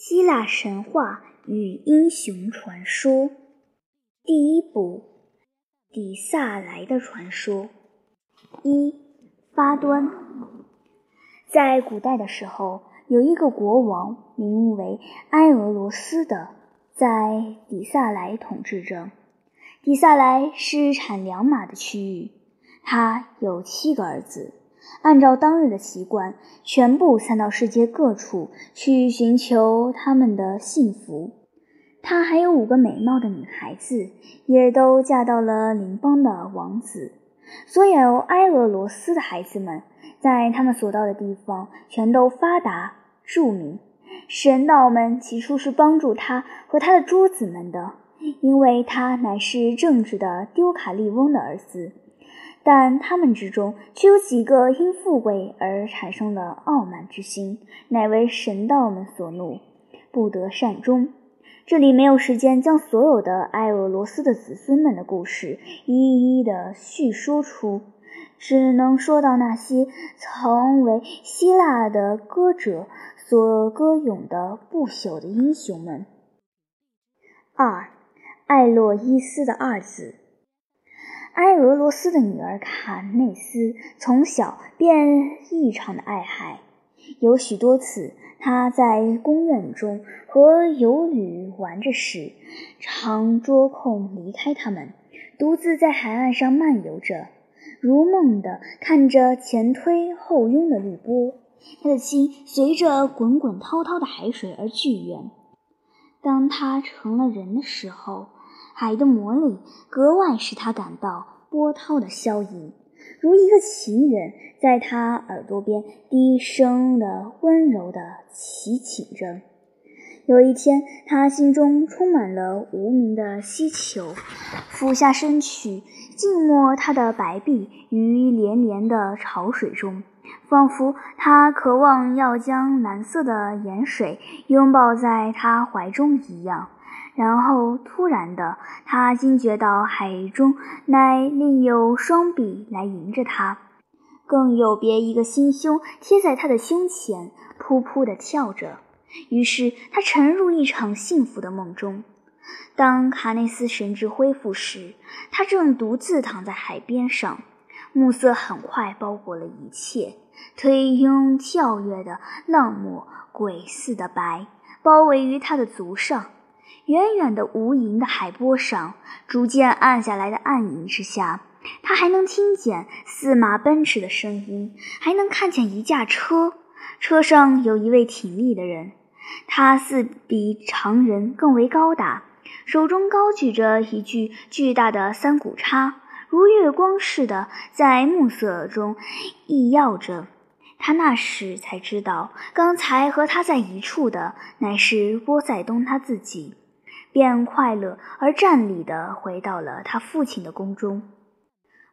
希腊神话与英雄传说，第一部《底萨莱的传说》一发端。在古代的时候，有一个国王，名为埃俄罗斯的，在底萨莱统治着。底萨莱是产良马的区域，他有七个儿子。按照当日的习惯，全部散到世界各处去寻求他们的幸福。他还有五个美貌的女孩子，也都嫁到了邻邦的王子。所有埃俄罗斯的孩子们，在他们所到的地方，全都发达著名。神道们起初是帮助他和他的诸子们的，因为他乃是正直的丢卡利翁的儿子。但他们之中却有几个因富贵而产生了傲慢之心，乃为神道们所怒，不得善终。这里没有时间将所有的埃俄罗斯的子孙们的故事一一的叙说出，只能说到那些曾为希腊的歌者所歌咏的不朽的英雄们。二，艾洛伊斯的二子。埃俄罗斯的女儿卡内斯从小便异常的爱孩，有许多次，她在宫苑中和游女玩着时，常捉空离开他们，独自在海岸上漫游着，如梦的看着前推后拥的绿波，他的心随着滚滚滔滔的海水而巨远。当他成了人的时候。海的魔力格外使他感到波涛的消逸，如一个情人在他耳朵边低声的、温柔的祈请着。有一天，他心中充满了无名的希求，俯下身去，静默他的白臂于连连的潮水中，仿佛他渴望要将蓝色的盐水拥抱在他怀中一样。然后突然的，他惊觉到海中乃另有双臂来迎着他，更有别一个心胸贴在他的胸前，噗噗地跳着。于是他沉入一场幸福的梦中。当卡内斯神智恢复时，他正独自躺在海边上，暮色很快包裹了一切，推拥跳跃的浪沫，鬼似的白，包围于他的足上。远远的无垠的海波上，逐渐暗下来的暗影之下，他还能听见驷马奔驰的声音，还能看见一架车，车上有一位挺立的人，他似比常人更为高大，手中高举着一具巨大的三股叉，如月光似的在暮色中熠耀着。他那时才知道，刚才和他在一处的乃是波塞冬他自己。便快乐而战栗地回到了他父亲的宫中。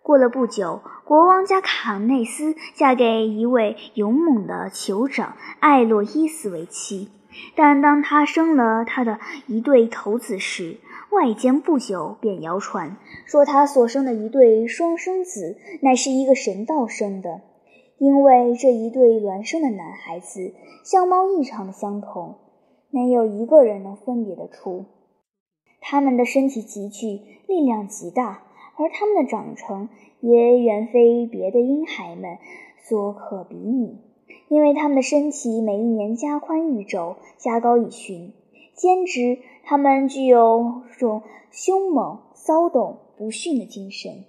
过了不久，国王家卡内斯嫁给一位勇猛的酋长艾洛伊斯为妻。但当他生了他的一对头子时，外间不久便谣传说他所生的一对双生子乃是一个神道生的，因为这一对孪生的男孩子相貌异常的相同，没有一个人能分别得出。他们的身体极巨，力量极大，而他们的长成也远非别的婴孩们所可比拟，因为他们的身体每一年加宽一肘，加高一旬。兼之，他们具有种凶猛、骚动、不驯的精神。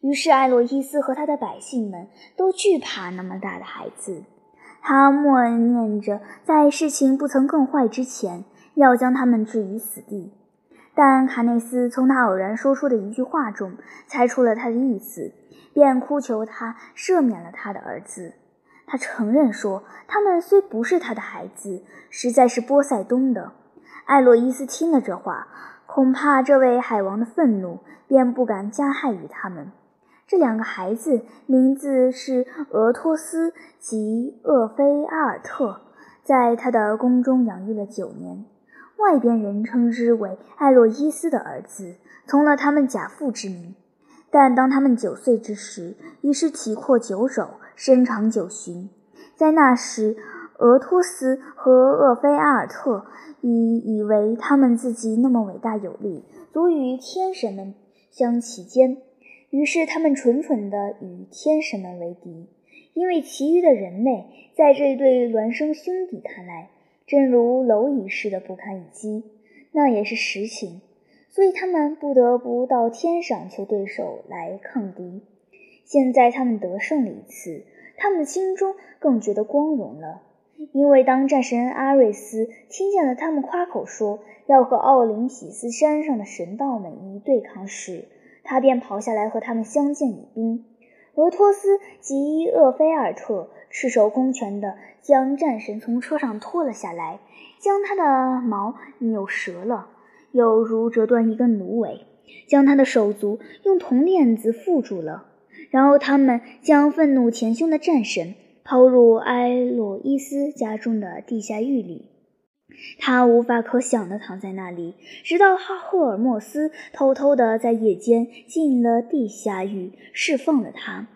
于是，艾洛伊斯和他的百姓们都惧怕那么大的孩子。他默念着，在事情不曾更坏之前，要将他们置于死地。但卡内斯从他偶然说出的一句话中猜出了他的意思，便哭求他赦免了他的儿子。他承认说，他们虽不是他的孩子，实在是波塞冬的。艾洛伊斯听了这话，恐怕这位海王的愤怒，便不敢加害于他们。这两个孩子名字是俄托斯及厄菲阿尔特，在他的宫中养育了九年。外边人称之为艾洛伊斯的儿子，从了他们假父之名。但当他们九岁之时，已是体阔九肘，身长九旬。在那时，俄托斯和厄菲阿尔特以以为他们自己那么伟大有力，足与天神们相齐肩，于是他们蠢蠢地与天神们为敌。因为其余的人类在这对孪生兄弟看来，正如蝼蚁似的不堪一击，那也是实情，所以他们不得不到天上求对手来抗敌。现在他们得胜了一次，他们的心中更觉得光荣了，因为当战神阿瑞斯听见了他们夸口说要和奥林匹斯山上的神道们一对抗时，他便跑下来和他们相见以宾。俄托斯及厄菲尔特赤手空拳地将战神从车上拖了下来，将他的毛扭折了，有如折断一根芦苇；将他的手足用铜链子缚住了。然后他们将愤怒前胸的战神抛入埃洛伊斯家中的地下狱里，他无法可想地躺在那里，直到哈赫尔墨斯偷偷地在夜间进了地下狱，释放了他。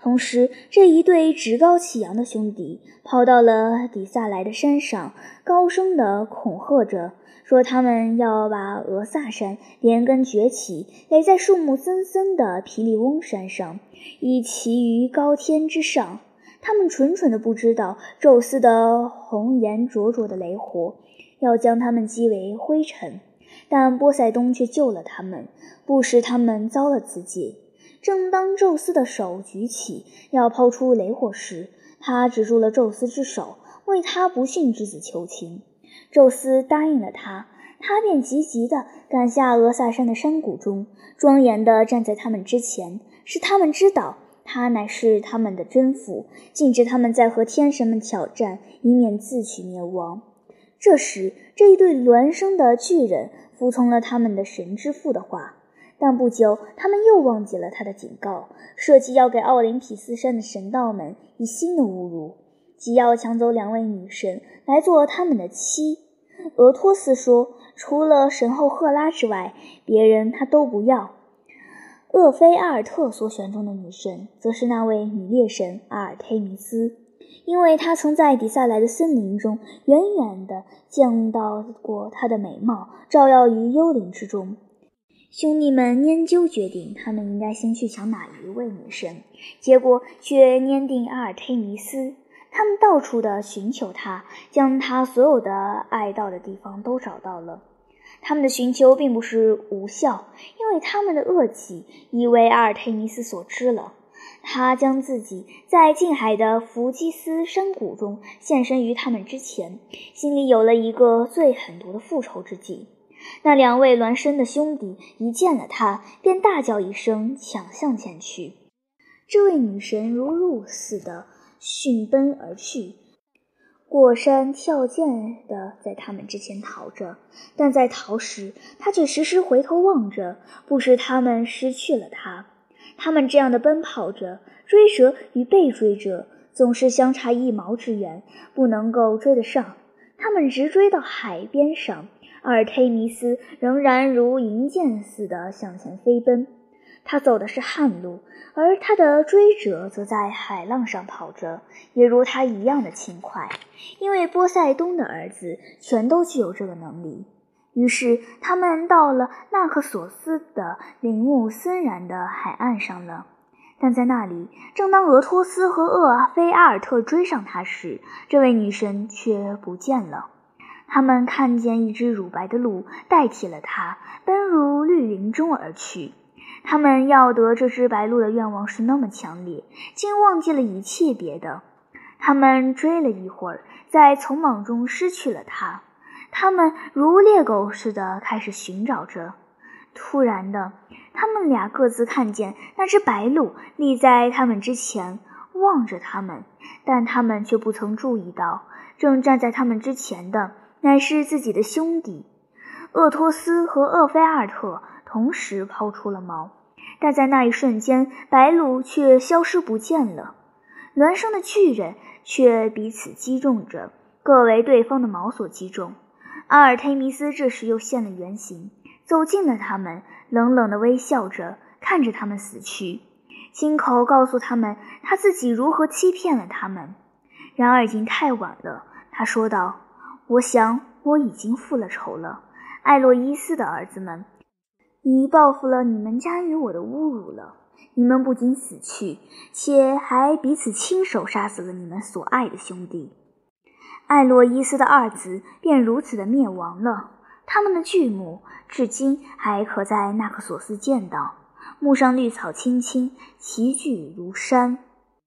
同时，这一对趾高气扬的兄弟跑到了底萨莱的山上，高声地恐吓着。说他们要把俄萨山连根崛起，垒在树木森森的皮利翁山上，以其于高天之上。他们蠢蠢的不知道，宙斯的红颜灼灼的雷火要将他们击为灰尘，但波塞冬却救了他们，不使他们遭了此劫。正当宙斯的手举起要抛出雷火时，他止住了宙斯之手，为他不幸之子求情。宙斯答应了他，他便急急地赶下俄萨山的山谷中，庄严地站在他们之前，使他们知道他乃是他们的真父，禁止他们再和天神们挑战，以免自取灭亡。这时，这一对孪生的巨人服从了他们的神之父的话，但不久，他们又忘记了他的警告，设计要给奥林匹斯山的神道们以新的侮辱。即要抢走两位女神来做他们的妻。俄托斯说：“除了神后赫拉之外，别人他都不要。”厄菲阿尔特所选中的女神，则是那位女猎神阿尔忒弥斯，因为她曾在底萨莱的森林中远远地见到过她的美貌，照耀于幽灵之中。兄弟们研究决定，他们应该先去抢哪一位女神，结果却捏定阿尔忒弥斯。他们到处的寻求她，将她所有的爱到的地方都找到了。他们的寻求并不是无效，因为他们的恶计已为阿尔忒弥斯所知了。他将自己在近海的弗基斯山谷中现身于他们之前，心里有了一个最狠毒的复仇之计。那两位孪生的兄弟一见了他，便大叫一声，抢向前去。这位女神如鹿似的。迅奔而去，过山跳涧的在他们之前逃着，但在逃时，他却时时回头望着，不使他们失去了他。他们这样的奔跑着，追者与被追者总是相差一毛之远，不能够追得上。他们直追到海边上，阿尔忒弥斯仍然如银箭似的向前飞奔。他走的是旱路，而他的追者则在海浪上跑着，也如他一样的轻快。因为波塞冬的儿子全都具有这个能力。于是他们到了纳克索斯的林木森然的海岸上了。但在那里，正当俄托斯和厄菲阿尔特追上他时，这位女神却不见了。他们看见一只乳白的鹿代替了她，奔入绿林中而去。他们要得这只白鹿的愿望是那么强烈，竟忘记了一切别的。他们追了一会儿，在丛莽中失去了它。他们如猎狗似的开始寻找着。突然的，他们俩各自看见那只白鹿立在他们之前，望着他们，但他们却不曾注意到，正站在他们之前的乃是自己的兄弟厄托斯和厄菲尔特，同时抛出了矛。但在那一瞬间，白鹿却消失不见了。孪生的巨人却彼此击中着，各为对方的矛所击中。阿尔忒弥斯这时又现了原形，走近了他们，冷冷地微笑着看着他们死去，亲口告诉他们他自己如何欺骗了他们。然而已经太晚了。他说道：“我想我已经复了仇了，艾洛伊斯的儿子们，已报复了你们家与我的侮辱了。你们不仅死去，且还彼此亲手杀死了你们所爱的兄弟。艾洛伊斯的二子便如此的灭亡了。他们的巨墓至今还可在纳克索斯见到，墓上绿草青青，奇聚如山。”